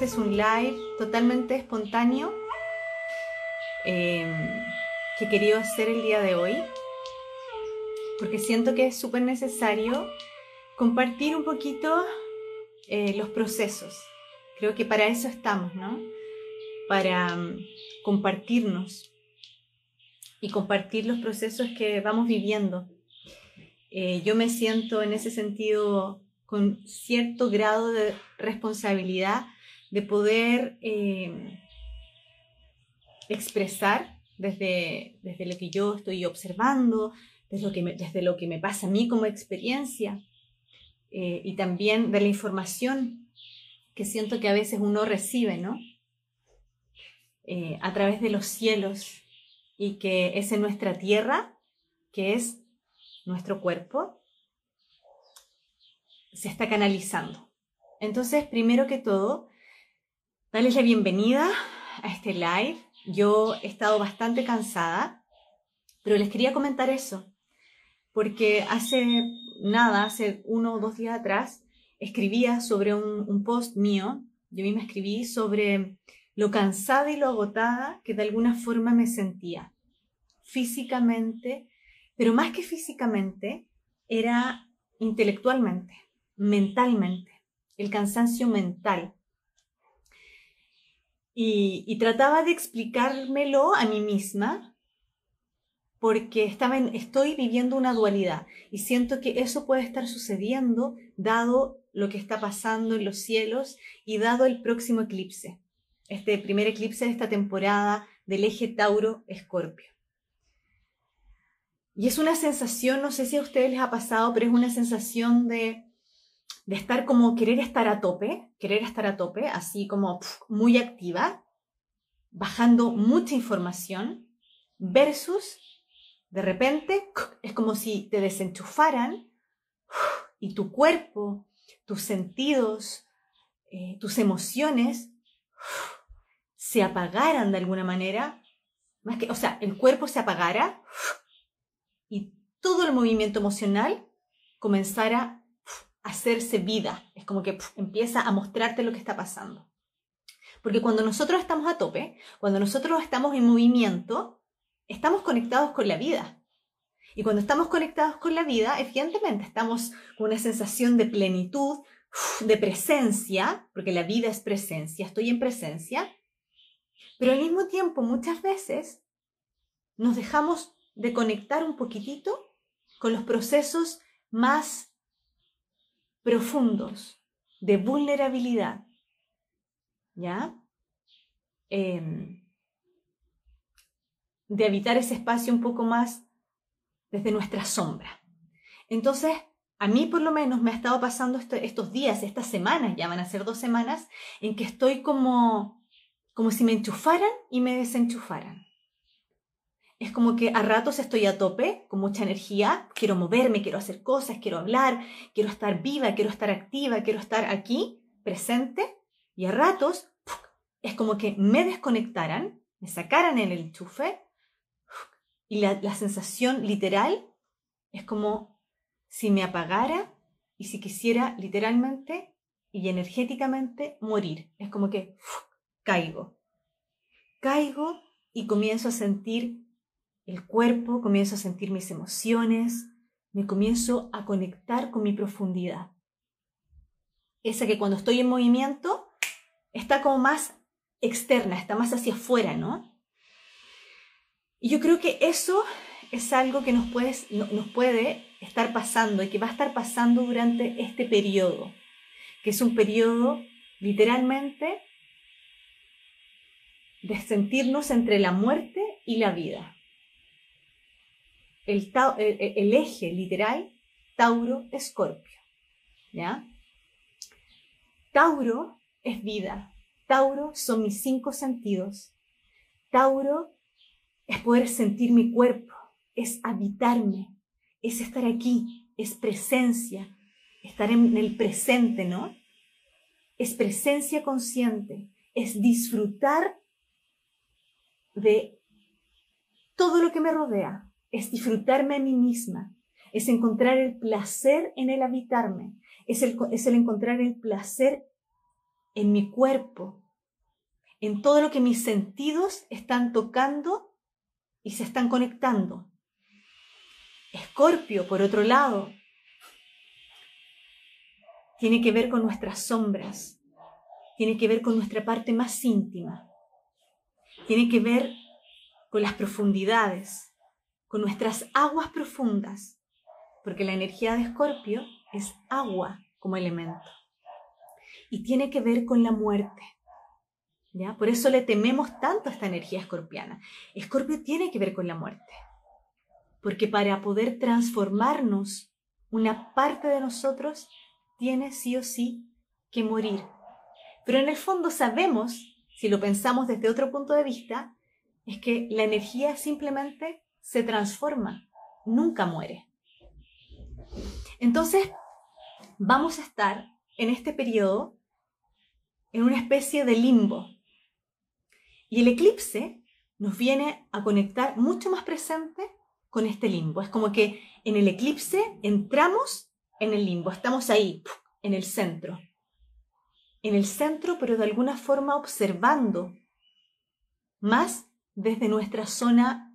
Este es un live totalmente espontáneo eh, que he querido hacer el día de hoy porque siento que es súper necesario compartir un poquito eh, los procesos. Creo que para eso estamos, ¿no? Para um, compartirnos y compartir los procesos que vamos viviendo. Eh, yo me siento en ese sentido con cierto grado de responsabilidad de poder eh, expresar desde, desde lo que yo estoy observando, desde lo que me, desde lo que me pasa a mí como experiencia eh, y también de la información que siento que a veces uno recibe, ¿no? Eh, a través de los cielos y que es en nuestra tierra, que es nuestro cuerpo, se está canalizando. Entonces, primero que todo, darles la bienvenida a este live. Yo he estado bastante cansada, pero les quería comentar eso, porque hace nada, hace uno o dos días atrás, escribía sobre un, un post mío, yo misma escribí sobre lo cansada y lo agotada que de alguna forma me sentía, físicamente, pero más que físicamente, era intelectualmente mentalmente, el cansancio mental. Y, trataba de explicármelo a mí misma porque estaba estoy viviendo una dualidad y siento que eso puede estar sucediendo dado lo que está pasando en los cielos y dado el próximo eclipse, este primer eclipse de esta temporada del eje Tauro-Escorpio. Y es una sensación, no sé si a ustedes les ha pasado, pero es una sensación de de estar como querer estar a tope, querer estar a tope, así como muy activa, bajando mucha información, versus de repente es como si te desenchufaran y tu cuerpo, tus sentidos, eh, tus emociones se apagaran de alguna manera, más que, o sea, el cuerpo se apagara y todo el movimiento emocional comenzara hacerse vida. Es como que empieza a mostrarte lo que está pasando. Porque cuando nosotros estamos a tope, cuando nosotros estamos en movimiento, estamos conectados con la vida. Y cuando estamos conectados con la vida, evidentemente estamos con una sensación de plenitud, de presencia, porque la vida es presencia, estoy en presencia, pero al mismo tiempo muchas veces nos dejamos de conectar un poquitito con los procesos más profundos de vulnerabilidad, ¿ya? Em, de habitar ese espacio un poco más desde nuestra sombra. Entonces, a mí por lo menos me ha estado pasando estos días, estas semanas, ya van a ser dos semanas, en que estoy como, como si me enchufaran y me desenchufaran es como que a ratos estoy a tope, con mucha energía, quiero moverme, quiero hacer cosas, quiero hablar, quiero estar viva, quiero estar activa, quiero estar aquí, presente, y a ratos es como que me desconectaran, me sacaran el enchufe, y la, la sensación literal es como si me apagara y si quisiera literalmente y energéticamente morir. Es como que caigo. Caigo y comienzo a sentir el cuerpo, comienzo a sentir mis emociones, me comienzo a conectar con mi profundidad. Esa que cuando estoy en movimiento está como más externa, está más hacia afuera, ¿no? Y yo creo que eso es algo que nos nos puede estar pasando y que va a estar pasando durante este periodo, que es un periodo literalmente de sentirnos entre la muerte y la vida el, eje literal Tauro-Escorpio. ¿Ya? Tauro es vida. Tauro son mis cinco sentidos. Tauro es poder sentir mi cuerpo, es habitarme, es estar aquí, es presencia, estar en el presente, ¿no? Es presencia consciente, es disfrutar de todo lo que me rodea, es disfrutarme a mí misma, es encontrar el placer en el habitarme, es el, es el encontrar el placer en mi cuerpo, en todo lo que mis sentidos están tocando y se están conectando. Escorpio, por otro lado, tiene que ver con nuestras sombras, tiene que ver con nuestra parte más íntima, tiene que ver con las profundidades, con nuestras aguas profundas, porque la energía de Escorpio es agua como elemento y tiene que ver con la muerte. ¿ya? Por eso le tememos tanto a esta energía escorpiana. Escorpio tiene que ver con la muerte, porque para poder transformarnos, una parte de nosotros tiene sí o sí que morir. Pero en el fondo sabemos, si lo pensamos desde otro punto de vista, es que la energía simplemente se transforma, nunca muere. Entonces, vamos a estar en este periodo en una especie de limbo. Y el eclipse nos viene a conectar mucho más presente con este limbo. Es como que en el eclipse entramos en el limbo, estamos ahí, en el centro. En el centro, pero de alguna forma observando más desde nuestra zona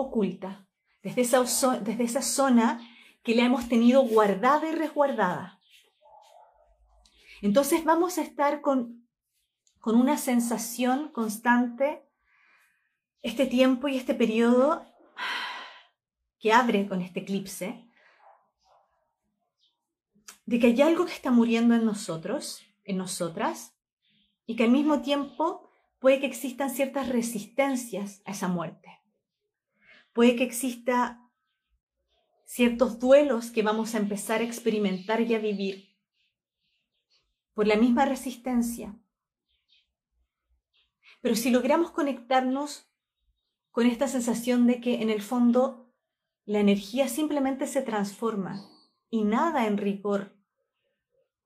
oculta, desde esa, desde esa zona que la hemos tenido guardada y resguardada. Entonces vamos a estar con, con una sensación constante este tiempo y este periodo que abre con este eclipse, de que hay algo que está muriendo en nosotros, en nosotras, y que al mismo tiempo puede que existan ciertas resistencias a esa muerte. Puede que exista ciertos duelos que vamos a empezar a experimentar y a vivir por la misma resistencia. Pero si logramos conectarnos con esta sensación de que en el fondo la energía simplemente se transforma y nada en rigor,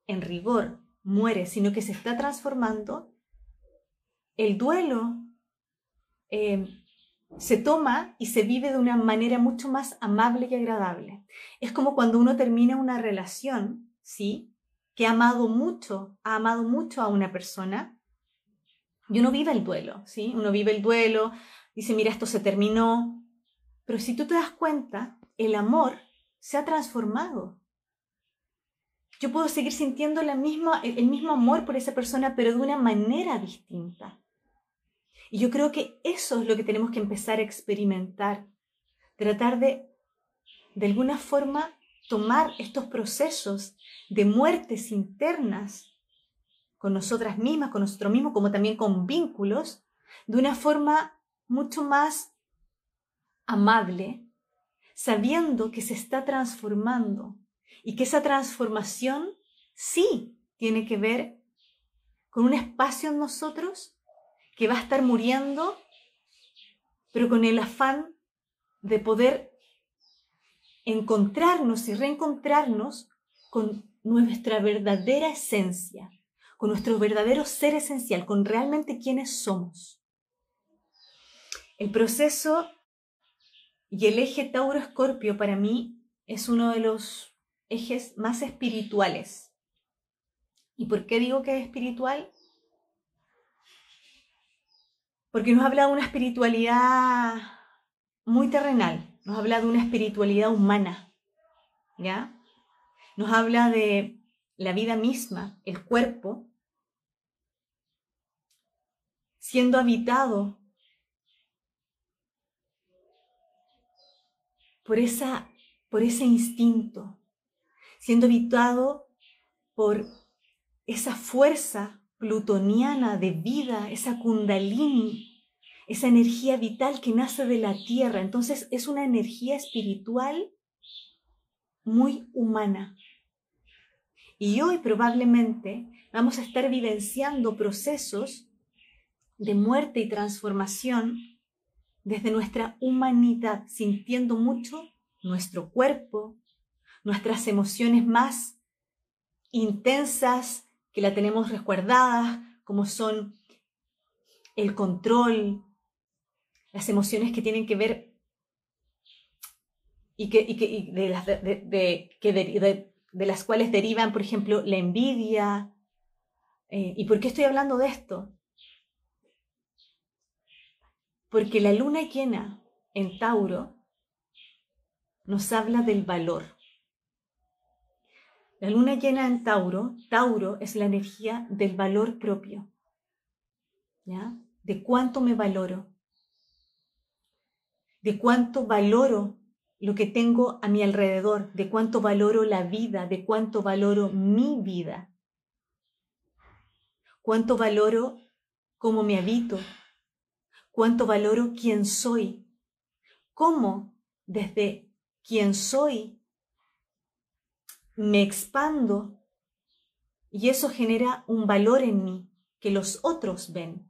en rigor muere, sino que se está transformando, el duelo eh, se toma y se vive de una manera mucho más amable y agradable. Es como cuando uno termina una relación, ¿sí? Que ha amado mucho, ha amado mucho a una persona, y uno vive el duelo, ¿sí? Uno vive el duelo, dice, mira, esto se terminó, pero si tú te das cuenta, el amor se ha transformado. Yo puedo seguir sintiendo el mismo amor por esa persona, pero de una manera distinta. Y yo creo que eso es lo que tenemos que empezar a experimentar. Tratar de, de alguna forma, tomar estos procesos de muertes internas con nosotras mismas, con nosotros mismos, como también con vínculos, de una forma mucho más amable, sabiendo que se está transformando y que esa transformación sí tiene que ver con un espacio en nosotros que va a estar muriendo, pero con el afán de poder encontrarnos y reencontrarnos con nuestra verdadera esencia, con nuestro verdadero ser esencial, con realmente quienes somos. El proceso y el eje Tauro-Escorpio para mí es uno de los ejes más espirituales. ¿Y por qué digo que es espiritual? Porque nos habla de una espiritualidad muy terrenal, nos habla de una espiritualidad humana, ¿ya? Nos habla de la vida misma, el cuerpo, siendo habitado por, esa, por ese instinto, siendo habitado por esa fuerza plutoniana de vida, esa kundalini, esa energía vital que nace de la tierra. Entonces es una energía espiritual muy humana. Y hoy probablemente vamos a estar vivenciando procesos de muerte y transformación desde nuestra humanidad, sintiendo mucho nuestro cuerpo, nuestras emociones más intensas que la tenemos resguardadas, como son el control, las emociones que tienen que ver y que, de, que de las cuales derivan, por ejemplo, la envidia. Eh, ¿Y por qué estoy hablando de esto? Porque la luna llena en Tauro nos habla del valor. La luna llena en Tauro, Tauro es la energía del valor propio. ¿Ya? De cuánto me valoro. De cuánto valoro lo que tengo a mi alrededor, de cuánto valoro la vida, de cuánto valoro mi vida. Cuánto valoro cómo me habito, cuánto valoro quién soy, cómo desde quién soy me expando y eso genera un valor en mí que los otros ven.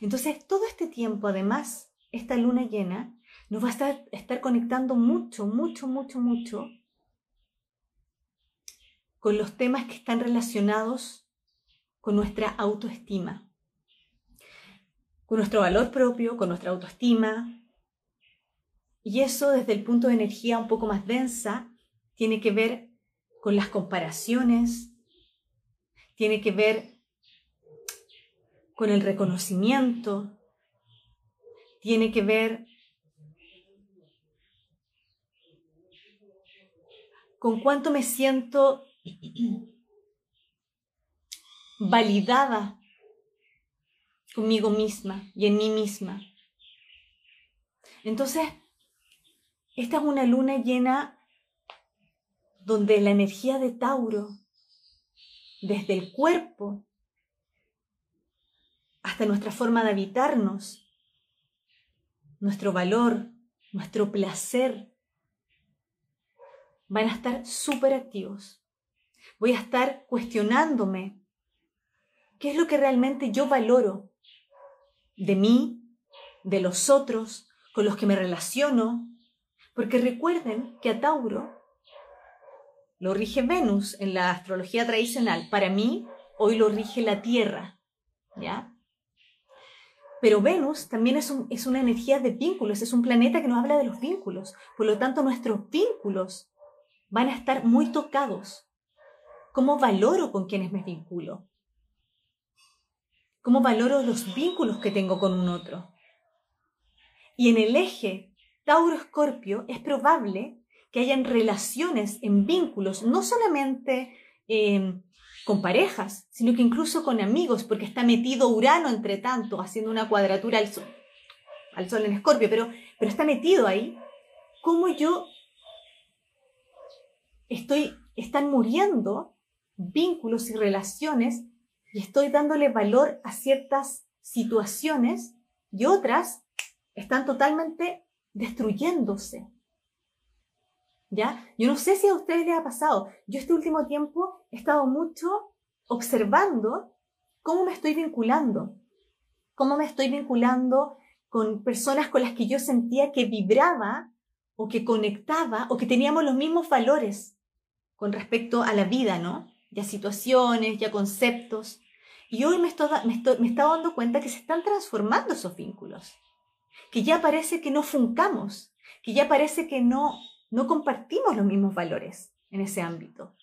Entonces, todo este tiempo, además, esta luna llena nos va a estar, estar conectando mucho, mucho, mucho, mucho con los temas que están relacionados con nuestra autoestima, con nuestro valor propio, con nuestra autoestima. Y eso desde el punto de energía un poco más densa tiene que ver con las comparaciones, tiene que ver con el reconocimiento, tiene que ver con cuánto me siento validada conmigo misma y en mí misma. Entonces, esta es una luna llena donde la energía de Tauro, desde el cuerpo hasta nuestra forma de habitarnos, nuestro valor, nuestro placer, van a estar súper activos. Voy a estar cuestionándome qué es lo que realmente yo valoro de mí, de los otros, con los que me relaciono, porque recuerden que a Tauro lo rige Venus en la astrología tradicional. Para mí, hoy lo rige la Tierra, ¿ya? Pero Venus también es, es una energía de vínculos, es un planeta que nos habla de los vínculos. Por lo tanto, nuestros vínculos van a estar muy tocados. ¿Cómo valoro con quienes me vinculo? ¿Cómo valoro los vínculos que tengo con un otro? Y en el eje Tauro-Escorpio es probable que hayan relaciones en vínculos, no solamente em, con parejas, sino que incluso con amigos, porque está metido Urano entre tanto, haciendo una cuadratura al Sol, al sol en Escorpio, pero, pero está metido ahí. ¿Cómo yo estoy, están muriendo vínculos y relaciones y estoy dándole valor a ciertas situaciones y otras están totalmente destruyéndose. ¿Ya? Yo no sé si a ustedes les ha pasado. Yo este último tiempo he estado mucho observando cómo me estoy vinculando, cómo me estoy vinculando con personas con las que yo sentía que vibraba o que conectaba o que teníamos los mismos valores con respecto a la vida, ¿no? Ya situaciones, ya conceptos. Y hoy me, estoy, me, estoy, me estaba dando cuenta que se están transformando esos vínculos, que ya parece que no funcamos, que ya parece que no no compartimos los mismos valores en ese ámbito.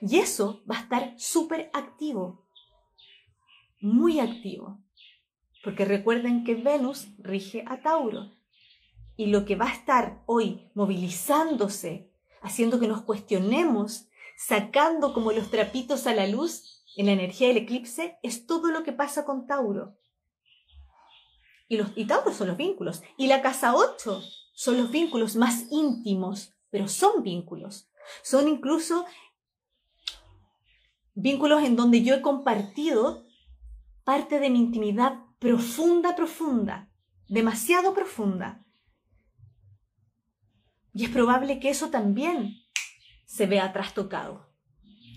Y eso va a estar súper activo, muy activo, porque recuerden que Venus rige a Tauro. Y lo que va a estar hoy movilizándose, haciendo que nos cuestionemos, sacando como los trapitos a la luz en la energía del eclipse, es todo lo que pasa con Tauro. Y, los, y Tauro son los vínculos. Y la casa 8 son los vínculos más íntimos, pero son vínculos. Son incluso vínculos en donde yo he compartido parte de mi intimidad profunda, profunda, demasiado profunda. Y es probable que eso también se vea trastocado.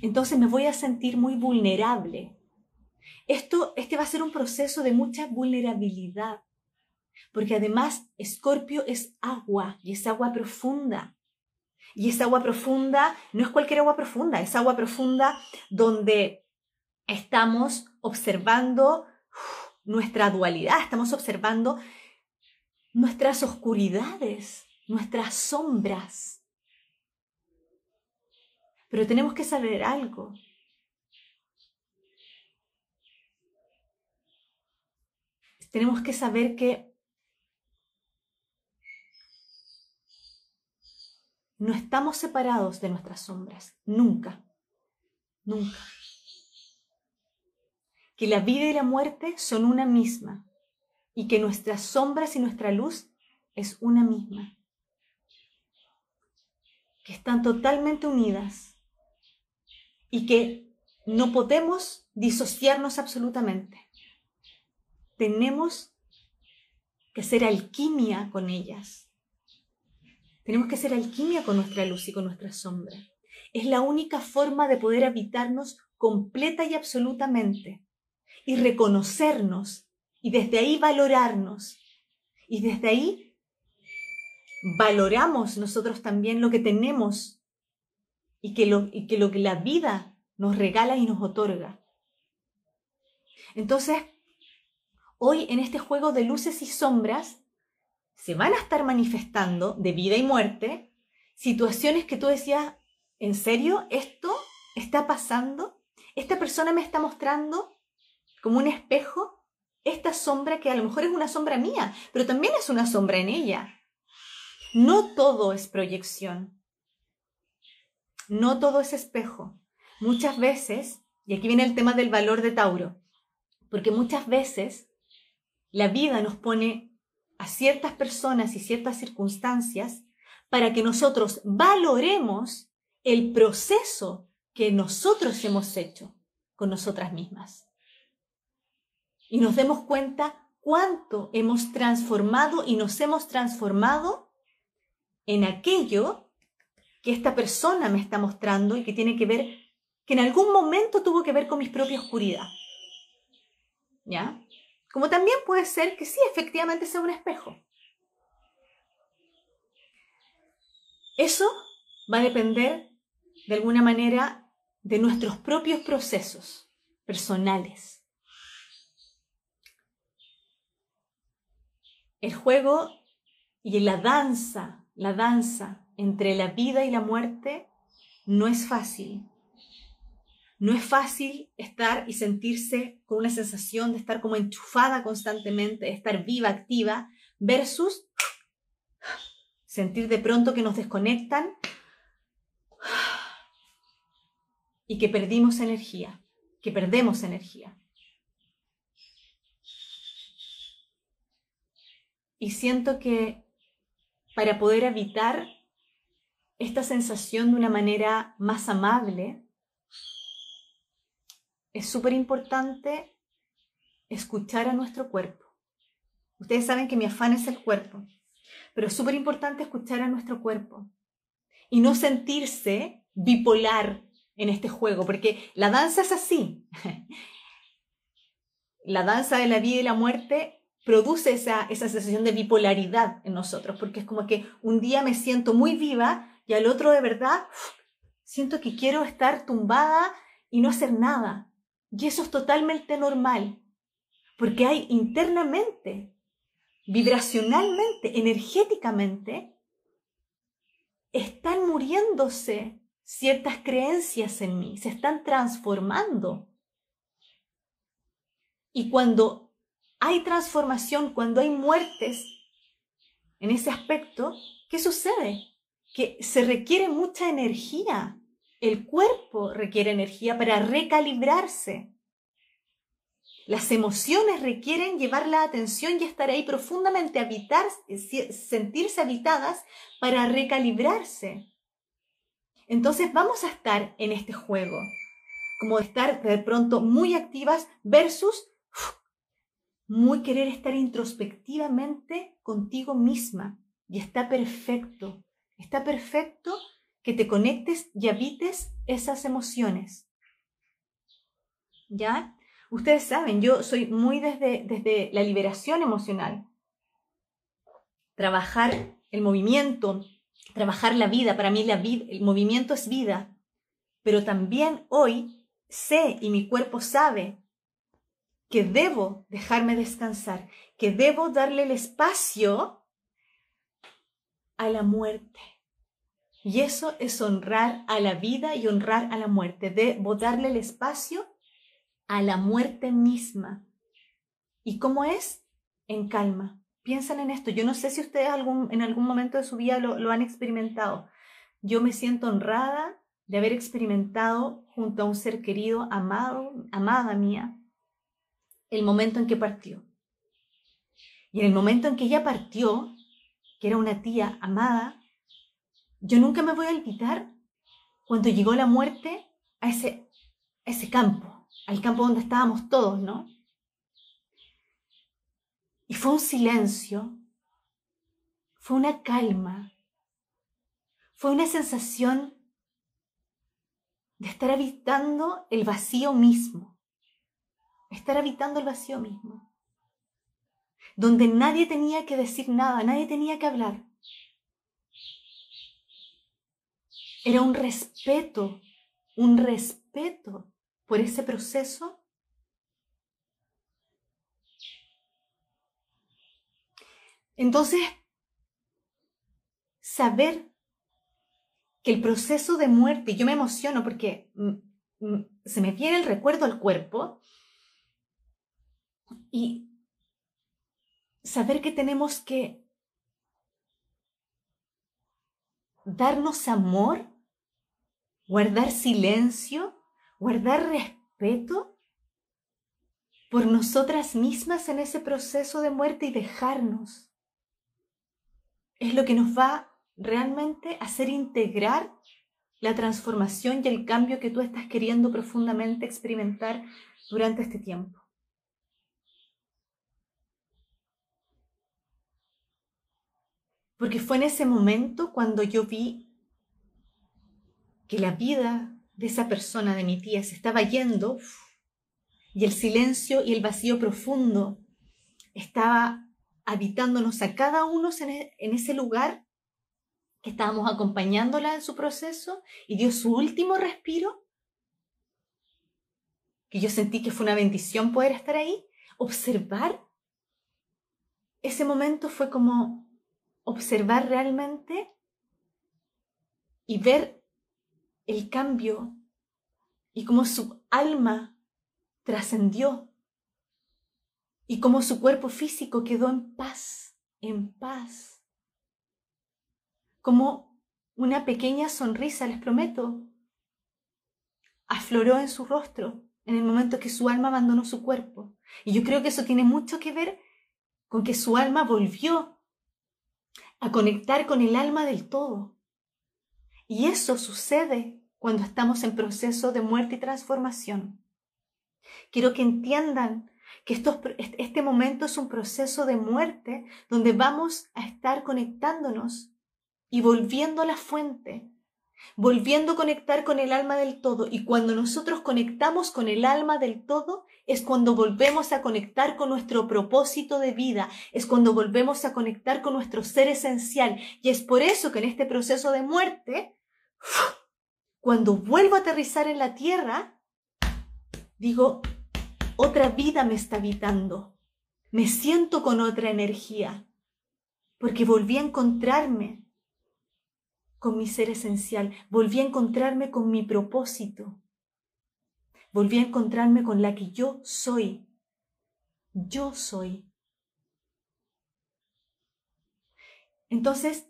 Entonces me voy a sentir muy vulnerable. Esto, este va a ser un proceso de mucha vulnerabilidad, porque además Escorpio es agua y es agua profunda. Y esa agua profunda no es cualquier agua profunda, es agua profunda donde estamos observando nuestra dualidad, estamos observando nuestras oscuridades, nuestras sombras. Pero tenemos que saber algo. Tenemos que saber que no estamos separados de nuestras sombras, nunca, nunca. Que la vida y la muerte son una misma y que nuestras sombras y nuestra luz es una misma. Que están totalmente unidas y que no podemos disociarnos absolutamente. Tenemos que hacer alquimia con ellas. Tenemos que hacer alquimia con nuestra luz y con nuestra sombra. Es la única forma de poder habitarnos completa y absolutamente y reconocernos y desde ahí valorarnos. Y desde ahí valoramos nosotros también lo que tenemos y que lo, y que, lo que la vida nos regala y nos otorga. Entonces, hoy en este juego de luces y sombras, se van a estar manifestando de vida y muerte situaciones que tú decías, ¿en serio esto está pasando? ¿Esta persona me está mostrando como un espejo esta sombra que a lo mejor es una sombra mía, pero también es una sombra en ella? No todo es proyección. No todo es espejo. Muchas veces, y aquí viene el tema del valor de Tauro, porque muchas veces la vida nos pone a ciertas personas y ciertas circunstancias para que nosotros valoremos el proceso que nosotros hemos hecho con nosotras mismas. Y nos demos cuenta cuánto hemos transformado y nos hemos transformado en aquello que esta persona me está mostrando y que tiene que ver, que en algún momento tuvo que ver con mi propia oscuridad. ¿Ya? Como también puede ser que sí, efectivamente sea un espejo. Eso va a depender, de alguna manera, de nuestros propios procesos personales. El juego y la danza, la danza entre la vida y la muerte no es fácil. No es fácil estar y sentirse con una sensación de estar como enchufada constantemente, de estar viva, activa, versus sentir de pronto que nos desconectan y que perdimos energía, que perdemos energía. Y siento que para poder habitar esta sensación de una manera más amable, es súper importante escuchar a nuestro cuerpo. Ustedes saben que mi afán es el cuerpo, pero es súper importante escuchar a nuestro cuerpo y no sentirse bipolar en este juego, porque la danza es así. La danza de la vida y la muerte produce esa, esa sensación de bipolaridad en nosotros, porque es como que un día me siento muy viva y al otro de verdad siento que quiero estar tumbada y no hacer nada. Y eso es totalmente normal, porque hay internamente, vibracionalmente, energéticamente, están muriéndose ciertas creencias en mí, se están transformando. Y cuando hay transformación, cuando hay muertes en ese aspecto, ¿qué sucede? que se requiere mucha energía. El cuerpo requiere energía para recalibrarse. Las emociones requieren llevar la atención y estar ahí profundamente, habitar, sentirse habitadas para recalibrarse. Entonces vamos a estar en este juego, como estar de pronto muy activas versus muy querer estar introspectivamente contigo misma. Y está perfecto. Está perfecto que te conectes y habites esas emociones. ¿Ya? Ustedes saben, yo soy muy desde, desde la liberación emocional. Trabajar el movimiento, trabajar la vida. Para mí la vida, el movimiento es vida. Pero también hoy sé y mi cuerpo sabe que debo dejarme descansar, que debo darle el espacio a la muerte. Y eso es honrar a la vida y honrar a la muerte, de darle el espacio a la muerte misma. ¿Y cómo es? En calma. Piensan en esto. Yo no sé si ustedes algún, en algún momento de su vida lo, lo han experimentado. Yo me siento honrada de haber experimentado junto a un ser querido, amado, amada mía, el momento en que partió. Y en el momento en que ella partió, que era una tía amada, yo nunca me voy a olvidar cuando llegó la muerte a ese, ese campo, al campo donde estábamos todos, ¿no? Y fue un silencio, fue una calma, fue una sensación de estar habitando el vacío mismo, estar habitando el vacío mismo, donde nadie tenía que decir nada, nadie tenía que hablar. Era un respeto, un respeto por ese proceso. Entonces, saber que el proceso de muerte, yo me emociono porque se me viene el recuerdo al cuerpo y saber que tenemos que darnos amor, guardar silencio, guardar respeto por nosotras mismas en ese proceso de muerte y dejarnos. Es lo que nos va realmente hacer integrar la transformación y el cambio que tú estás queriendo profundamente experimentar durante este tiempo. Porque fue en ese momento cuando yo vi que la vida de esa persona, de mi tía, se estaba yendo y el silencio y el vacío profundo estaba habitándonos a cada uno en, ese lugar que estábamos acompañándola en su proceso y dio su último respiro, que yo sentí que fue una bendición poder estar ahí, observar ese momento fue como observar realmente y ver el cambio y cómo su alma trascendió y cómo su cuerpo físico quedó en paz, en paz como una pequeña sonrisa, les prometo, afloró en su rostro en el momento que su alma abandonó su cuerpo. Y yo creo que eso tiene mucho que ver con que su alma volvió a conectar con el alma del todo. Y eso sucede cuando estamos en proceso de muerte y transformación. Quiero que entiendan que este momento es un proceso de muerte donde vamos a estar conectándonos y volviendo a la fuente, volviendo a conectar con el alma del todo. Y cuando nosotros conectamos con el alma del todo, es cuando volvemos a conectar con nuestro propósito de vida, es cuando volvemos a conectar con nuestro ser esencial. Y es por eso que en este proceso de muerte, cuando vuelvo a aterrizar en la tierra, digo, otra vida me está habitando. Me siento con otra energía, porque volví a encontrarme con mi ser esencial, volví a encontrarme con mi propósito, volví a encontrarme con la que yo soy. Yo soy. Entonces,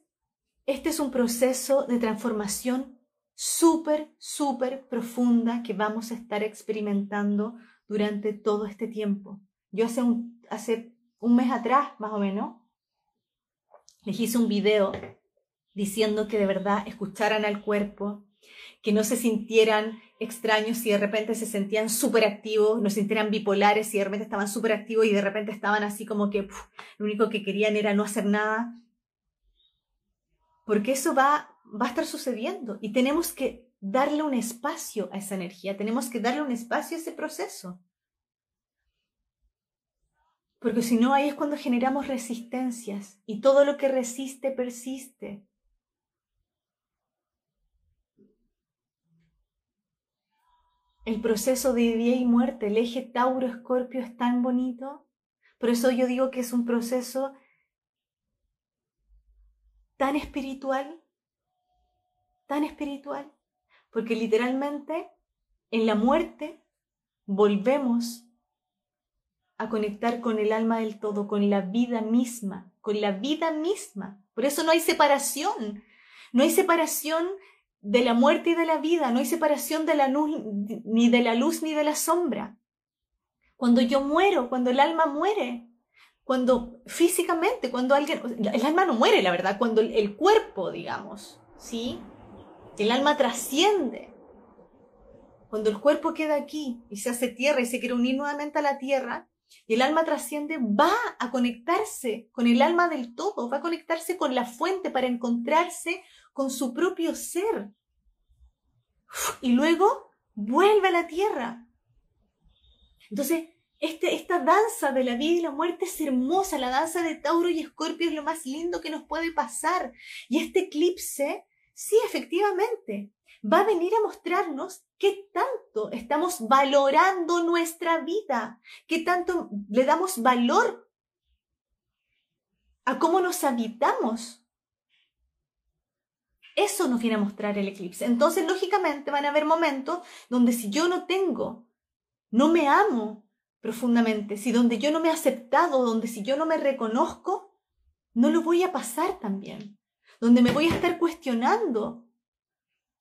este es un proceso de transformación súper, súper profunda que vamos a estar experimentando durante todo este tiempo. Yo hace un, hace un mes atrás, más o menos, les hice un video diciendo que de verdad escucharan al cuerpo, que no se sintieran extraños si de repente se sentían súper activos, no se sintieran bipolares si de repente estaban súper activos y de repente estaban así como que lo único que querían era no hacer nada. Porque eso va, va a estar sucediendo y tenemos que darle un espacio a esa energía, tenemos que darle un espacio a ese proceso. Porque si no, ahí es cuando generamos resistencias y todo lo que resiste persiste. El proceso de vida y muerte, el eje Tauro-Escorpio es tan bonito. Por eso yo digo que es un proceso tan espiritual, tan espiritual, porque literalmente en la muerte volvemos a conectar con el alma del todo, con la vida misma, con la vida misma. Por eso no hay separación, no hay separación de la muerte y de la vida, no hay separación de la luz, ni de la luz ni de la sombra. Cuando yo muero, cuando el alma muere, cuando físicamente, cuando alguien, el alma no muere, la verdad, cuando el, cuerpo, digamos, ¿sí? El alma trasciende. Cuando el cuerpo queda aquí y se hace tierra y se quiere unir nuevamente a la tierra, y el alma trasciende, va a conectarse con el alma del todo, va a conectarse con la fuente para encontrarse con su propio ser. Y luego vuelve a la tierra. Entonces, este, esta danza de la vida y la muerte es hermosa. La danza de Tauro y Escorpio es lo más lindo que nos puede pasar. Y este eclipse, sí, efectivamente, va a venir a mostrarnos qué tanto estamos valorando nuestra vida, qué tanto le damos valor a cómo nos habitamos. Eso nos viene a mostrar el eclipse. Entonces, lógicamente, van a haber momentos donde si yo no tengo, no me amo profundamente, si donde yo no me he aceptado, donde si yo no me reconozco, no lo voy a pasar también. Donde me voy a estar cuestionando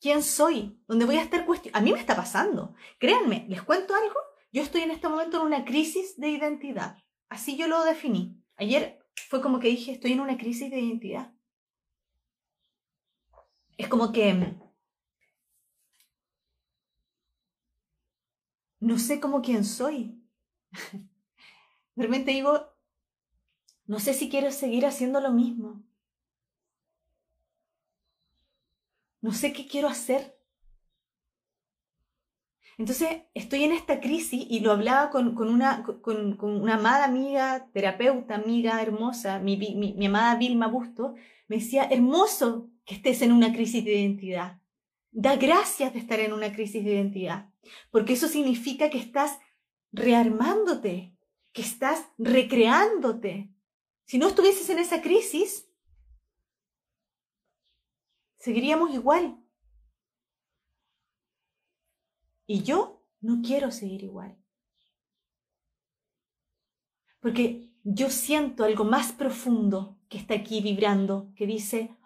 quién soy, donde voy a estar cuestionando. A mí me está pasando. Créanme, les cuento algo. Yo estoy en este momento en una crisis de identidad. Así yo lo definí. Ayer fue como que dije, estoy en una crisis de identidad. Es como que no sé cómo quién soy. De repente digo, no sé si quiero seguir haciendo lo mismo. No sé qué quiero hacer. Entonces estoy en esta crisis y lo hablaba con, una, amada amiga, terapeuta, amiga hermosa, mi, mi, amada Vilma Busto, me decía, hermoso que estés en una crisis de identidad. Da gracias de estar en una crisis de identidad, porque eso significa que estás rearmándote, que estás recreándote. Si no estuvieses en esa crisis, seguiríamos igual. Y yo no quiero seguir igual. Porque yo siento algo más profundo que está aquí vibrando, que dice,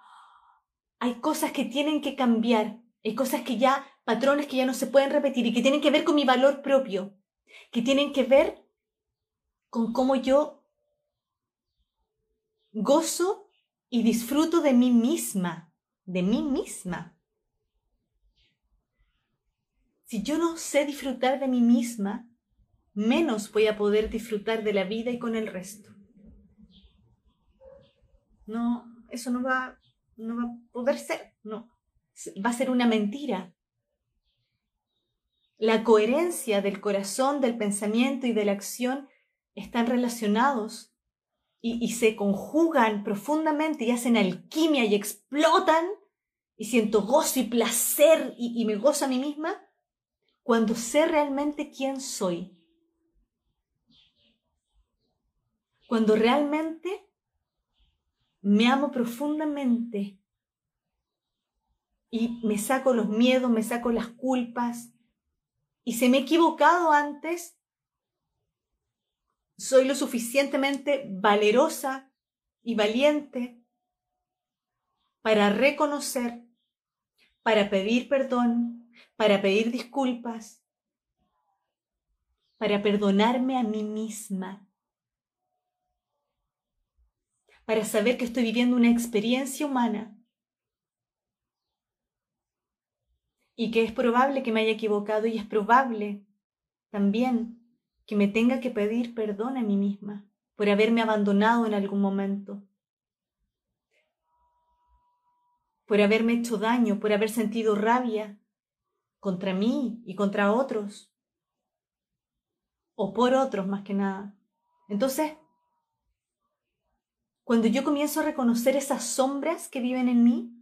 hay cosas que tienen que cambiar, hay cosas que ya, patrones que ya no se pueden repetir y que tienen que ver con mi valor propio, que tienen que ver con cómo yo gozo y disfruto de mí misma de mí misma. Si yo no sé disfrutar de mí misma, menos voy a poder disfrutar de la vida y con el resto. No, eso no va, no va a poder ser, no. Va a ser una mentira. La coherencia del corazón, del pensamiento y de la acción están relacionados y, se conjugan profundamente y hacen alquimia y explotan y siento gozo y placer y, me gozo a mí misma cuando sé realmente quién soy. Cuando realmente me amo profundamente y me saco los miedos, me saco las culpas y se me he equivocado antes, soy lo suficientemente valerosa y valiente para reconocer para pedir perdón, para pedir disculpas, para perdonarme a mí misma, para saber que estoy viviendo una experiencia humana y que es probable que me haya equivocado y es probable también que me tenga que pedir perdón a mí misma por haberme abandonado en algún momento, por haberme hecho daño, por haber sentido rabia contra mí y contra otros, o por otros más que nada. Entonces, cuando yo comienzo a reconocer esas sombras que viven en mí,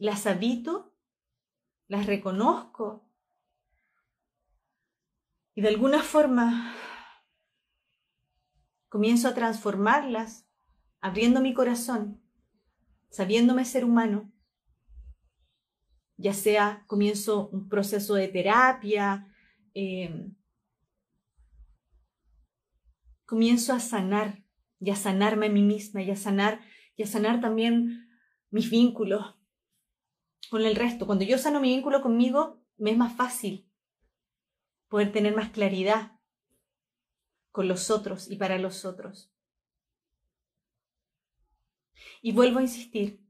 las habito, las reconozco y de alguna forma comienzo a transformarlas, abriendo mi corazón sabiéndome ser humano, ya sea comienzo un proceso de terapia, em, comienzo a sanar y a sanarme a mí misma y a sanar y a sanar también mis vínculos con el resto. Cuando yo sano mi vínculo conmigo, me es más fácil poder tener más claridad con los otros y para los otros. Y vuelvo a insistir,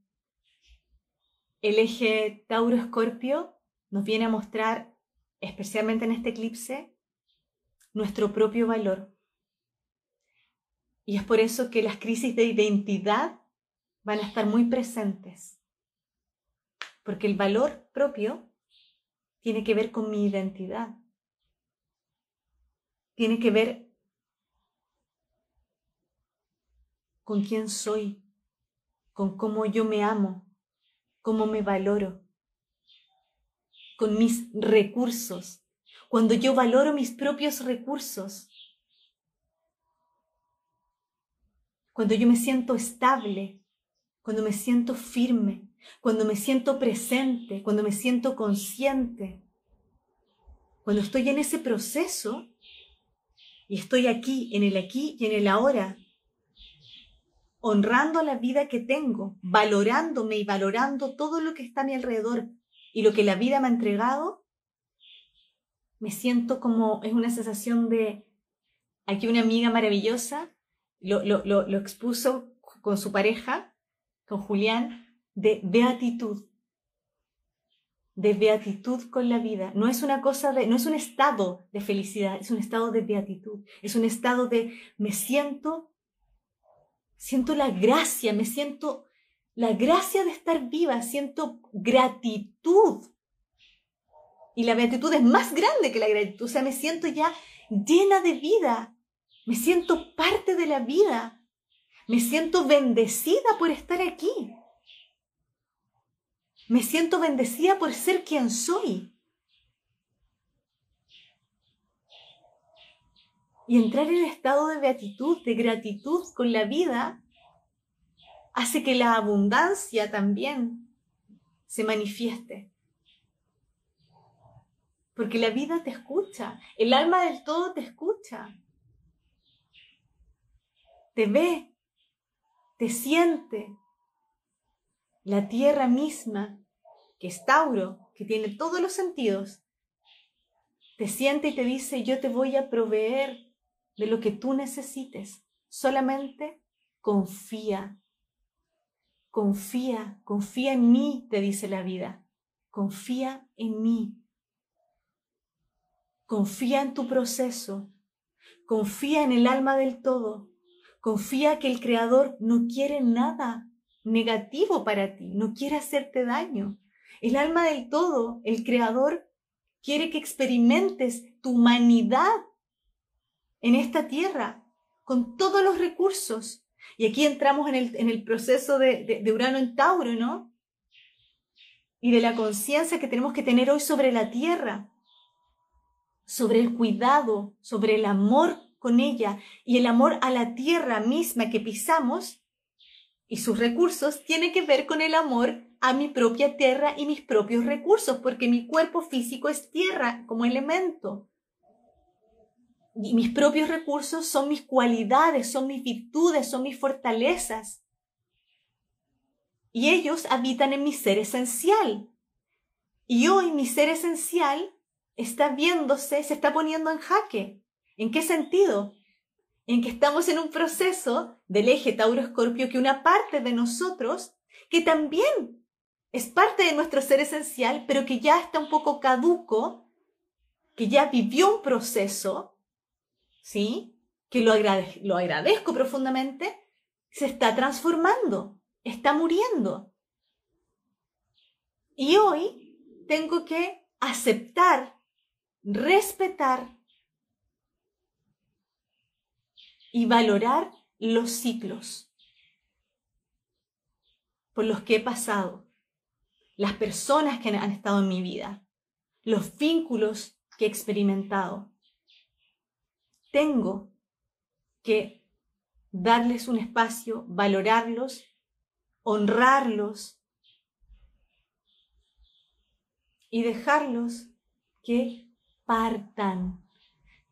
el eje Tauro-Escorpio nos viene a mostrar, especialmente en este eclipse, nuestro propio valor. Y es por eso que las crisis de identidad van a estar muy presentes. Porque el valor propio tiene que ver con mi identidad. Tiene que ver con quién soy, con cómo yo me amo, cómo me valoro, con mis recursos. Cuando yo valoro mis propios recursos, cuando yo me siento estable, cuando me siento firme, cuando me siento presente, cuando me siento consciente, cuando estoy en ese proceso y estoy aquí, en el aquí y en el ahora, honrando la vida que tengo, valorándome y valorando todo lo que está a mi alrededor y lo que la vida me ha entregado, me siento como, es una sensación de, aquí una amiga maravillosa lo, lo, lo, expuso con su pareja, con Julián, de beatitud, de beatitud con la vida. No es una cosa de, no es un estado de felicidad, es un estado de beatitud, es un estado de me siento Siento la gracia, me siento la gracia de estar viva, siento gratitud. Y la beatitud es más grande que la gratitud, o sea, me siento ya llena de vida, me siento parte de la vida, me siento bendecida por estar aquí, me siento bendecida por ser quien soy. Y entrar en estado de beatitud, de gratitud con la vida, hace que la abundancia también se manifieste. Porque la vida te escucha, el alma del todo te escucha, te ve, te siente. La tierra misma, que es Tauro, que tiene todos los sentidos, te siente y te dice, yo te voy a proveer de lo que tú necesites. Solamente confía. Confía, confía en mí, te dice la vida. Confía en mí. Confía en tu proceso. Confía en el alma del todo. Confía que el Creador no quiere nada negativo para ti, no quiere hacerte daño. El alma del todo, el Creador, quiere que experimentes tu humanidad en esta tierra, con todos los recursos. Y aquí entramos en el, en el proceso de, de Urano en Tauro, ¿no? Y de la conciencia que tenemos que tener hoy sobre la tierra, sobre el cuidado, sobre el amor con ella y el amor a la tierra misma que pisamos y sus recursos tiene que ver con el amor a mi propia tierra y mis propios recursos, porque mi cuerpo físico es tierra como elemento mis propios recursos son mis cualidades, son mis virtudes, son mis fortalezas. Y ellos habitan en mi ser esencial. Y hoy mi ser esencial está viéndose, se está poniendo en jaque. ¿En qué sentido? En que estamos en un proceso del eje Tauro-Escorpio que una parte de nosotros, que también es parte de nuestro ser esencial, pero que ya está un poco caduco, que ya vivió un proceso, ¿sí? Que lo, lo agradezco profundamente, se está transformando, está muriendo. Y hoy tengo que aceptar, respetar y valorar los ciclos por los que he pasado, las personas que han estado en mi vida, los vínculos que he experimentado tengo que darles un espacio, valorarlos honrarlos y dejarlos que partan.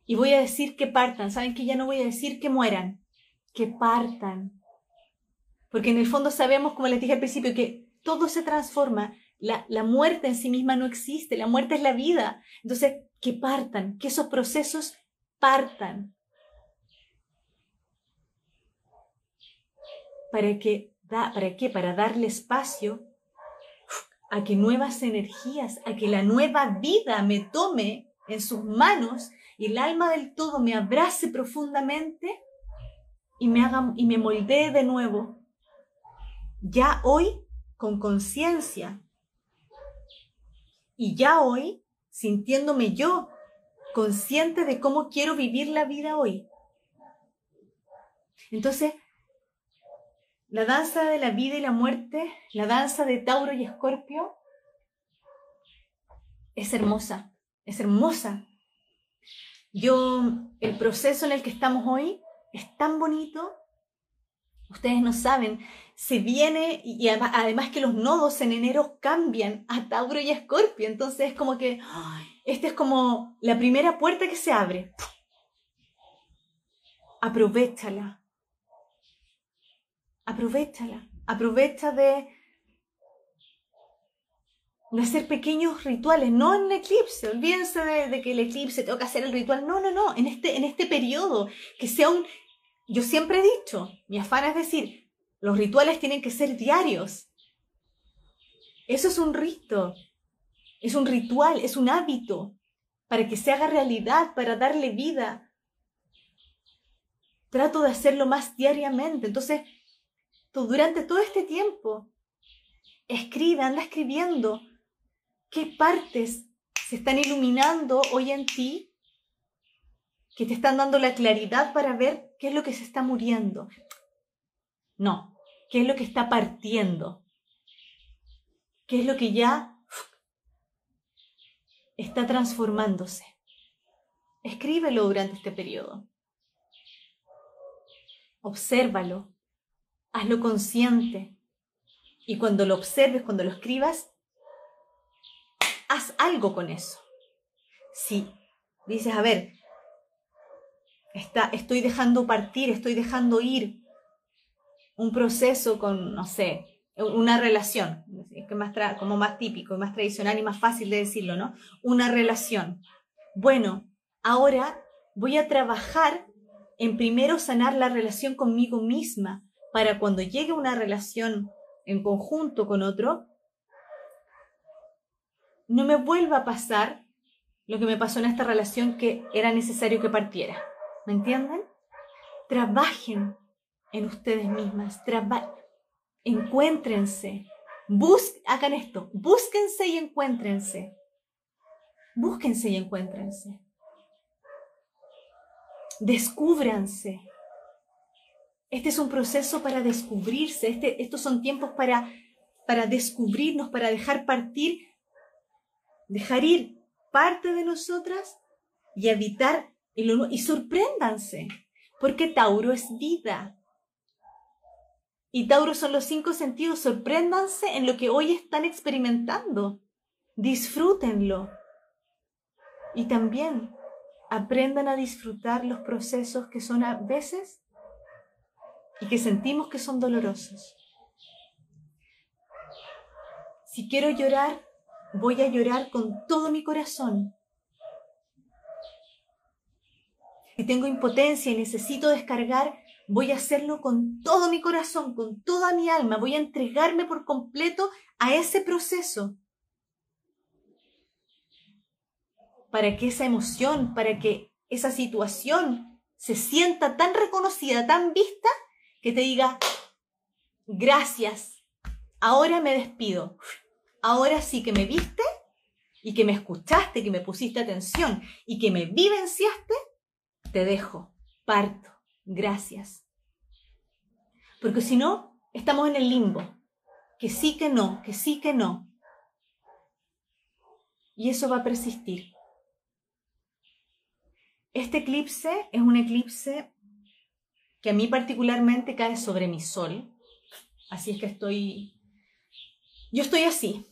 Y voy a decir que partan. ¿Saben que ya no voy a decir que mueran? Que partan. Porque en el fondo sabemos, como les dije al principio, que todo se transforma. La, la muerte en sí misma no existe. La muerte es la vida. Entonces, que partan, que esos procesos partan. ¿Para que ¿Para qué? Para darle espacio a que nuevas energías, a que la nueva vida me tome en sus manos y el alma del todo me abrace profundamente y me haga y me moldee de nuevo. Ya hoy con conciencia y ya hoy sintiéndome yo consciente de cómo quiero vivir la vida hoy. Entonces, la danza de la vida y la muerte, la danza de Tauro y Escorpio, es hermosa, es hermosa. Yo, el proceso en el que estamos hoy es tan bonito, ustedes no saben, se viene y además que los nodos en enero cambian a Tauro y Escorpio, entonces es como que esta es como la primera puerta que se abre. Aprovechala, aprovechala, aprovecha de, de hacer pequeños rituales, no en eclipse, olvídense de, que el eclipse tengo que hacer el ritual, no, no, no, en este, en este periodo, que sea un, yo siempre he dicho, mi afán es decir, los rituales tienen que ser diarios. Eso es un rito, es un ritual, es un hábito para que se haga realidad, para darle vida. Trato de hacerlo más diariamente. Entonces, durante todo este tiempo. Escribe, anda escribiendo qué partes se están iluminando hoy en ti, que te están dando la claridad para ver qué es lo que se está muriendo. No, qué es lo que está partiendo. ¿Qué es lo que ya está transformándose? Escríbelo durante este periodo. Obsérvalo hazlo consciente. Y cuando lo observes, cuando lo escribas, haz algo con eso. Si dices, a ver, estoy dejando partir, estoy dejando ir un proceso con, no sé, una relación, que más como más típico, más tradicional y más fácil de decirlo, ¿no? Una relación. Bueno, ahora voy a trabajar en primero sanar la relación conmigo misma, para cuando llegue una relación en conjunto con otro, no me vuelva a pasar lo que me pasó en esta relación que era necesario que partiera. ¿Me entienden? Trabajen en ustedes mismas, encuéntrense, Bus hagan esto, búsquense y encuéntrense. Búsquense y encuéntrense. Descúbranse. Este es un proceso para descubrirse, este, estos son tiempos para, para descubrirnos, para dejar partir, dejar ir parte de nosotras y habitar y, sorpréndanse, porque Tauro es vida. Y Tauro son los cinco sentidos, sorpréndanse en lo que hoy están experimentando, disfrútenlo. Y también aprendan a disfrutar los procesos que son a veces y que sentimos que son dolorosos. Si quiero llorar, voy a llorar con todo mi corazón. Si tengo impotencia y necesito descargar, voy a hacerlo con todo mi corazón, con toda mi alma. Voy a entregarme por completo a ese proceso. Para que esa emoción, para que esa situación se sienta tan reconocida, tan vista, que te diga, gracias, ahora me despido, ahora sí que me viste y que me escuchaste, que me pusiste atención y que me vivenciaste, te dejo, parto, gracias. Porque si no, estamos en el limbo, que sí, que no, que sí, que no. Y eso va a persistir. Este eclipse es un eclipse que a mí particularmente cae sobre mi sol. Así es que estoy, yo estoy así.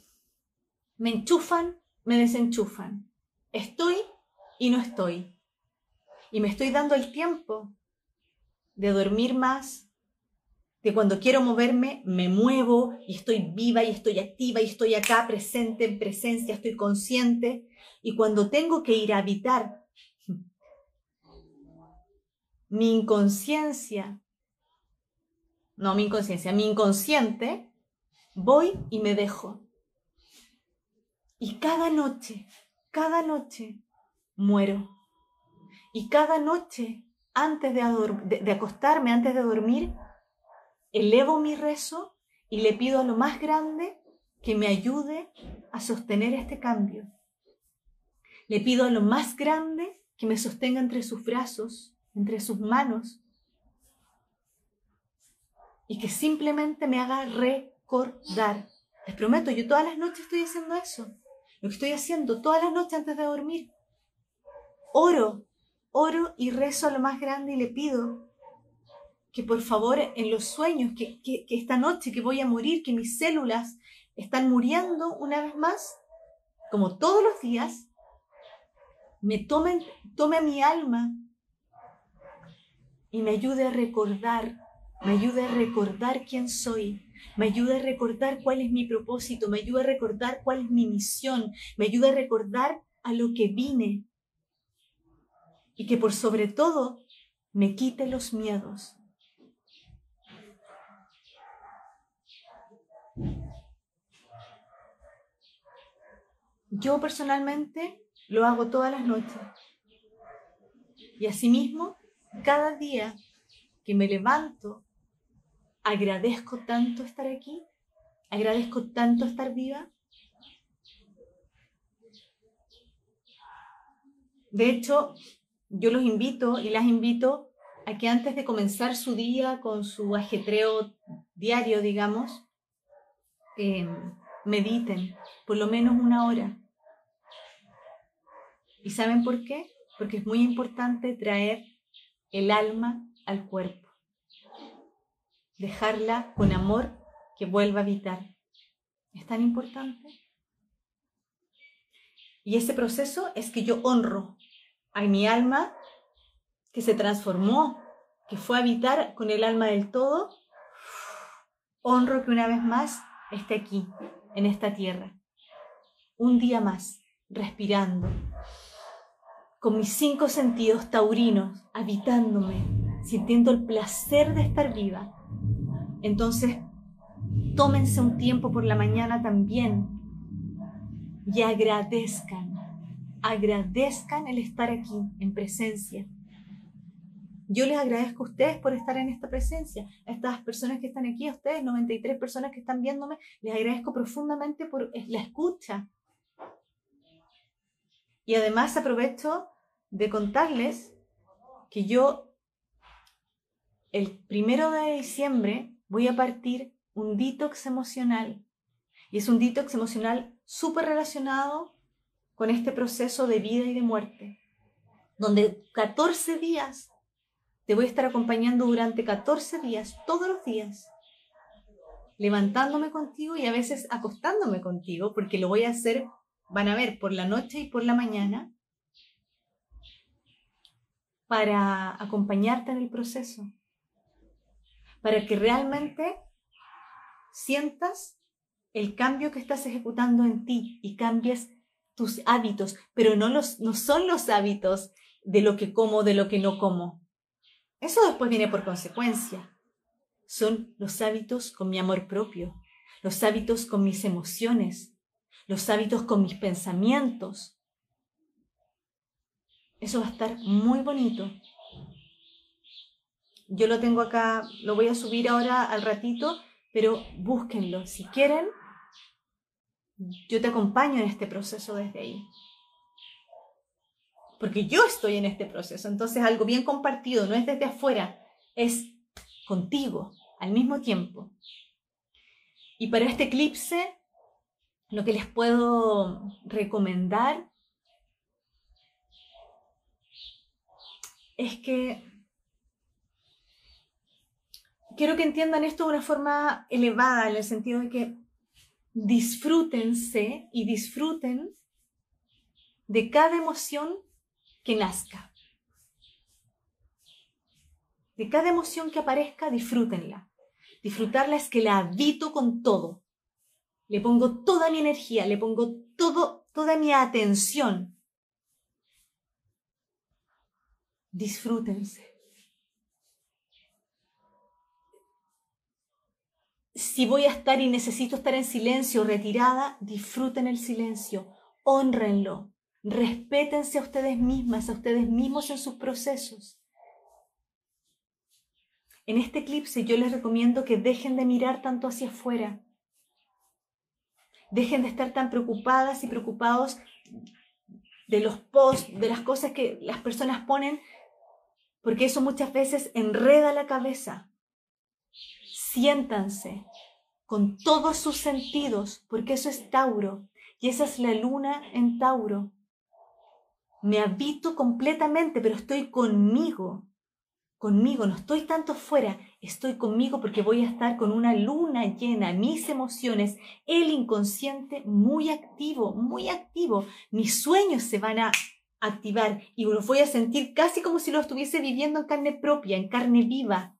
Me enchufan, me desenchufan. Estoy y no estoy. Y me estoy dando el tiempo de dormir más, de cuando quiero moverme, me muevo y estoy viva y estoy activa y estoy acá presente, en presencia, estoy consciente. Y cuando tengo que ir a habitar mi inconsciencia, no mi inconsciencia, mi inconsciente, voy y me dejo. Y cada noche, cada noche muero. Y cada noche, antes de, de, acostarme, antes de dormir, elevo mi rezo y le pido a lo más grande que me ayude a sostener este cambio. Le pido a lo más grande que me sostenga entre sus brazos, entre sus manos, y que simplemente me haga recordar. Les prometo, yo todas las noches estoy haciendo eso. Lo que estoy haciendo todas las noches antes de dormir. Oro, oro y rezo a lo más grande y le pido que por favor en los sueños, que, que, esta noche que voy a morir, que mis células están muriendo una vez más, como todos los días, me tomen, tome mi alma y me ayude a recordar, me ayude a recordar quién soy, me ayude a recordar cuál es mi propósito, me ayude a recordar cuál es mi misión, me ayude a recordar a lo que vine y que por sobre todo me quite los miedos. Yo personalmente lo hago todas las noches. Y asimismo, cada día que me levanto, agradezco tanto estar aquí, agradezco tanto estar viva. De hecho, yo los invito y las invito a que antes de comenzar su día con su ajetreo diario, digamos, em, mediten por lo menos una hora. ¿Y saben por qué? Porque es muy importante traer el alma al cuerpo. Dejarla con amor que vuelva a habitar. Es tan importante. Y ese proceso es que yo honro a mi alma que se transformó, que fue a habitar con el alma del todo. Honro que una vez más esté aquí, en esta tierra. Un día más, respirando, con mis cinco sentidos taurinos, habitándome, sintiendo el placer de estar viva. Entonces, tómense un tiempo por la mañana también y agradezcan, agradezcan el estar aquí en presencia. Yo les agradezco a ustedes por estar en esta presencia, a estas personas que están aquí, a ustedes, 93 personas que están viéndome, les agradezco profundamente por la escucha. Y además aprovecho de contarles que yo el primero de diciembre voy a partir un detox emocional. Y es un detox emocional súper relacionado con este proceso de vida y de muerte, donde 14 días te voy a estar acompañando durante 14 días, todos los días, levantándome contigo y a veces acostándome contigo, porque lo voy a hacer, van a ver, por la noche y por la mañana, para acompañarte en el proceso para que realmente sientas el cambio que estás ejecutando en ti y cambies tus hábitos, pero no, los, no son los hábitos de lo que como, de lo que no como. Eso después viene por consecuencia. Son los hábitos con mi amor propio, los hábitos con mis emociones, los hábitos con mis pensamientos. Eso va a estar muy bonito yo lo tengo acá, lo voy a subir ahora al ratito, pero búsquenlo. Si quieren, yo te acompaño en este proceso desde ahí. Porque yo estoy en este proceso, entonces algo bien compartido, no es desde afuera, es contigo al mismo tiempo. Y para este eclipse, lo que les puedo recomendar es que quiero que entiendan esto de una forma elevada, en el sentido de que disfrútense y disfruten de cada emoción que nazca. De cada emoción que aparezca, disfrútenla. Disfrutarla es que la habito con todo. Le pongo toda mi energía, le pongo todo, toda mi atención. Disfrútense. Si voy a estar y necesito estar en silencio, retirada, disfruten el silencio, honrenlo, respétense a ustedes mismas, a ustedes mismos en sus procesos. En este eclipse yo les recomiendo que dejen de mirar tanto hacia afuera. Dejen de estar tan preocupadas y preocupados de los posts, de las cosas que las personas ponen, porque eso muchas veces enreda la cabeza. Siéntanse con todos sus sentidos, porque eso es Tauro y esa es la luna en Tauro. Me habito completamente, pero estoy conmigo, conmigo, no estoy tanto fuera, estoy conmigo porque voy a estar con una luna llena, mis emociones, el inconsciente muy activo, muy activo, mis sueños se van a activar y los voy a sentir casi como si lo estuviese viviendo en carne propia, en carne viva,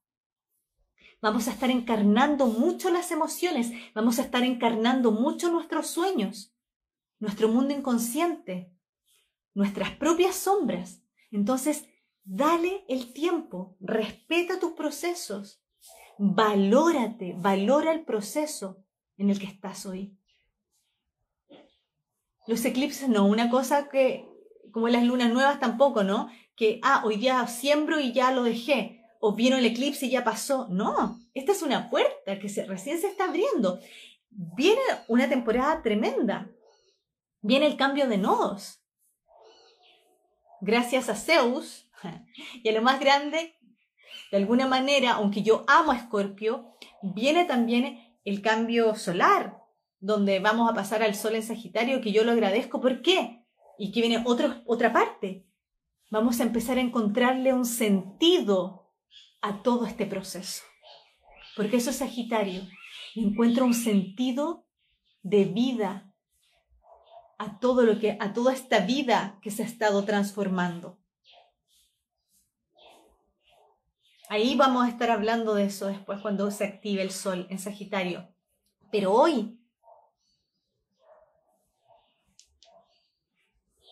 vamos a estar encarnando mucho las emociones, vamos a estar encarnando mucho nuestros sueños, nuestro mundo inconsciente, nuestras propias sombras. Entonces, dale el tiempo, respeta tus procesos, valórate, valora el proceso en el que estás hoy. Los eclipses no, una cosa que, como las lunas nuevas tampoco, ¿no? Que, ah, hoy ya siembro y ya lo dejé o vino el eclipse y ya pasó. No, esta es una puerta que se, recién se está abriendo. Viene una temporada tremenda. Viene el cambio de nodos. Gracias a Zeus y a lo más grande, de alguna manera, aunque yo amo a Escorpio, viene también el cambio solar, donde vamos a pasar al sol en Sagitario, que yo lo agradezco. ¿Por qué? Y que viene otra parte. Vamos a empezar a encontrarle un sentido a todo este proceso. Porque eso es Sagitario. Encuentro un sentido de vida a todo lo que a toda esta vida que se ha estado transformando. Ahí vamos a estar hablando de eso después cuando se active el sol en Sagitario. Pero hoy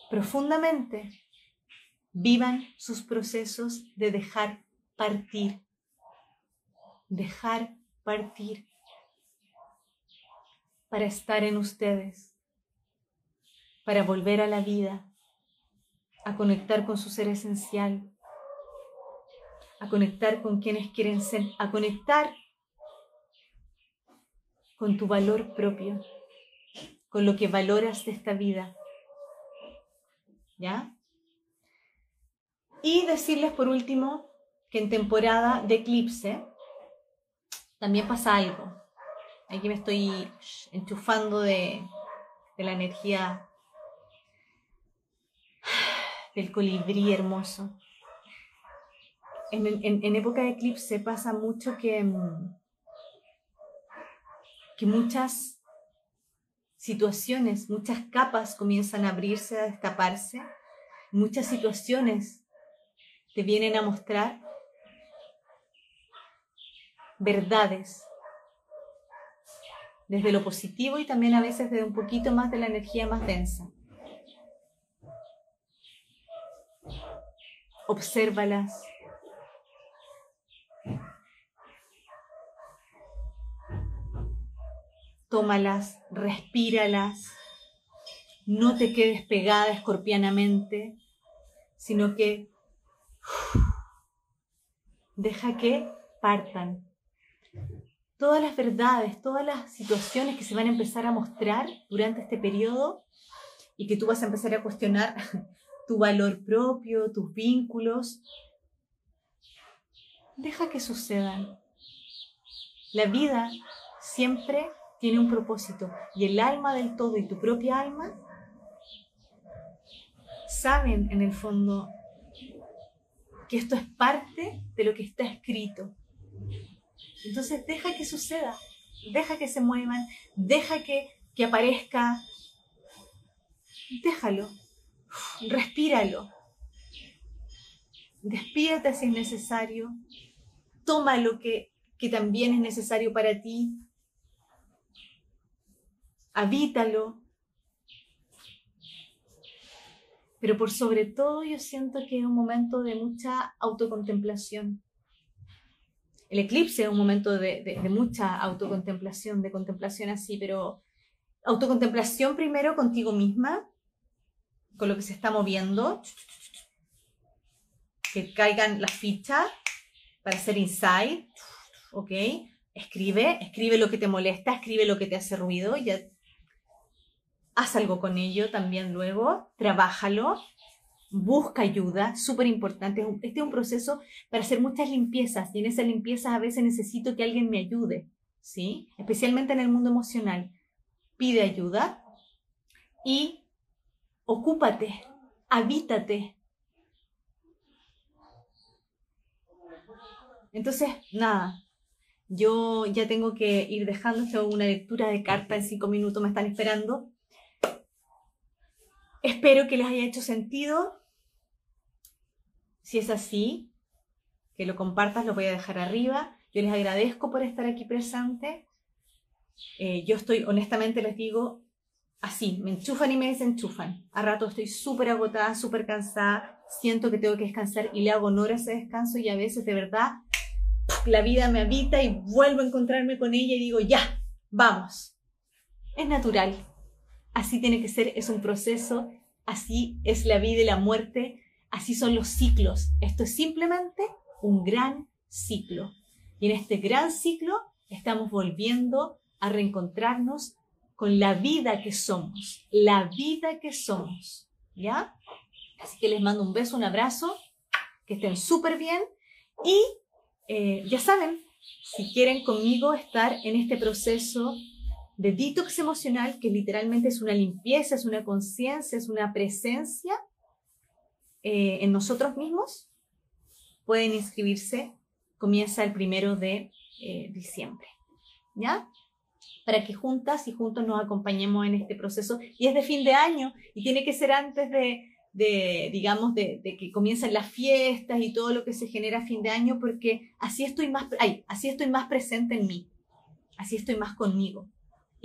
profundamente vivan sus procesos de dejar partir, dejar partir para estar en ustedes, para volver a la vida, a conectar con su ser esencial, a conectar con quienes quieren ser, a conectar con tu valor propio, con lo que valoras de esta vida. ¿Ya? Y decirles por último en temporada de eclipse también pasa algo. Aquí me estoy enchufando de, la energía del colibrí hermoso. En, época de eclipse pasa mucho que, mm, que muchas situaciones, muchas capas comienzan a abrirse, a destaparse, muchas situaciones te vienen a mostrar verdades, desde lo positivo y también a veces desde un poquito más de la energía más densa. Obsérvalas. Tómalas, respíralas. No te quedes pegada escorpianamente, sino que deja que partan todas las verdades, todas las situaciones que se van a empezar a mostrar durante este periodo y que tú vas a empezar a cuestionar tu valor propio, tus vínculos. Deja que sucedan. La vida siempre tiene un propósito y el alma del todo y tu propia alma saben en el fondo que esto es parte de lo que está escrito Entonces deja que suceda, deja que se muevan, deja que, que aparezca, déjalo, respíralo, despídate si es necesario, toma lo que, que también es necesario para ti, habítalo. Pero por sobre todo yo siento que es un momento de mucha autocontemplación. El eclipse es un momento de, mucha autocontemplación, de contemplación así, pero autocontemplación primero contigo misma, con lo que se está moviendo, que caigan las fichas para hacer insight, ¿ok? Escribe, escribe lo que te molesta, escribe lo que te hace ruido, haz algo con ello también luego, trabájalo, busca ayuda, súper importante. Este es un proceso para hacer muchas limpiezas y en esas limpiezas a veces necesito que alguien me ayude, ¿sí? Especialmente en el mundo emocional. Pide ayuda y ocúpate, habítate. Entonces, nada, yo ya tengo que ir dejando, una lectura de carta en cinco minutos, me están esperando. Espero que les haya hecho sentido. Si es así, que lo compartas, lo voy a dejar arriba. Yo les agradezco por estar aquí presente. Eh, yo estoy, honestamente les digo, así, me enchufan y me desenchufan. A rato estoy súper agotada, súper cansada, siento que tengo que descansar y le hago honor a ese descanso y a veces de verdad la vida me habita y vuelvo a encontrarme con ella y digo, ya, vamos. Es natural, así tiene que ser, es un proceso, así es la vida y la muerte, así son los ciclos. Esto es simplemente un gran ciclo. Y en este gran ciclo estamos volviendo a reencontrarnos con la vida que somos, la vida que somos, ¿ya? Así que les mando un beso, un abrazo, que estén súper bien y eh, ya saben, si quieren conmigo estar en este proceso de detox emocional, que literalmente es una limpieza, es una conciencia, es una presencia eh, en nosotros mismos, pueden inscribirse. Comienza el primero de eh, diciembre. ¿Ya? Para que juntas y juntos nos acompañemos en este proceso. Y es de fin de año y tiene que ser antes de, de digamos, de, de, que comiencen las fiestas y todo lo que se genera a fin de año, porque así estoy más, ay, así estoy más presente en mí. Así estoy más conmigo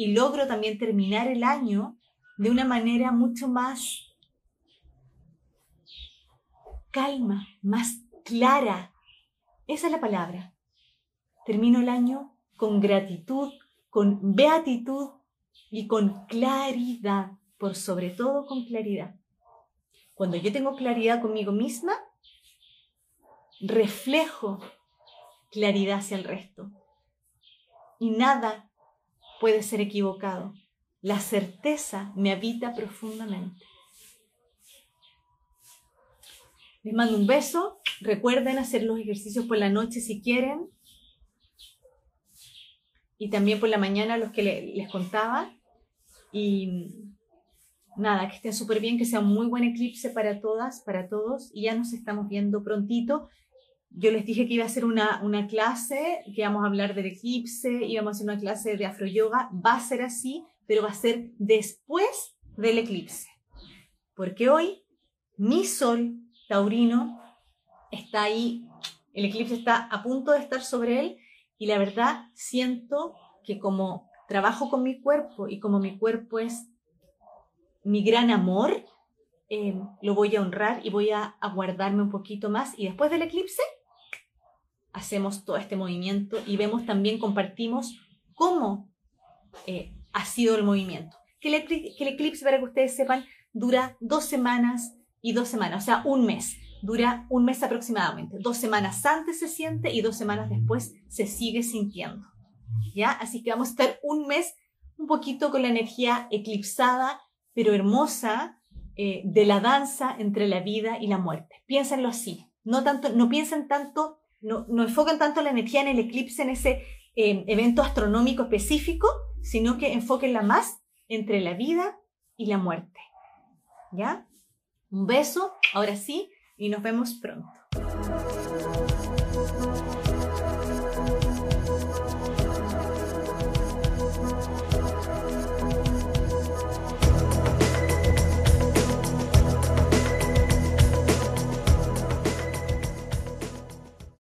y logro también terminar el año de una manera mucho más calma, más clara. Esa es la palabra. Termino el año con gratitud, con beatitud y con claridad, por sobre todo con claridad. Cuando yo tengo claridad conmigo misma, reflejo claridad hacia el resto. Y nada puede ser equivocado. La certeza me habita profundamente. Les mando un beso. Recuerden hacer los ejercicios por la noche si quieren. Y también por la mañana los que les contaba. Y nada, que estén súper bien, que sea un muy buen eclipse para todas, para todos. Y ya nos estamos viendo prontito. Yo les dije que iba a hacer una, una clase, que íbamos a hablar del eclipse, íbamos a hacer una clase de afroyoga. Va a ser así, pero va a ser después del eclipse. Porque hoy mi sol taurino está ahí, el eclipse está a punto de estar sobre él y la verdad siento que como trabajo con mi cuerpo y como mi cuerpo es mi gran amor, eh, lo voy a honrar y voy a, a guardarme un poquito más y después del eclipse hacemos todo este movimiento y vemos también, compartimos cómo eh, ha sido el movimiento. Que el, eclipse, para que ustedes sepan, dura dos semanas y dos semanas, o sea, un mes. Dura un mes aproximadamente. Dos semanas antes se siente y dos semanas después se sigue sintiendo. ¿Ya? Así que vamos a estar un mes un poquito con la energía eclipsada, pero hermosa, eh, de la danza entre la vida y la muerte. Piénsenlo así. No, tanto, no piensen tanto no, no enfocan tanto la energía en el eclipse, en ese eh, evento astronómico específico, sino que enfoquenla más entre la vida y la muerte. ¿Ya? Un beso, ahora sí, y nos vemos pronto.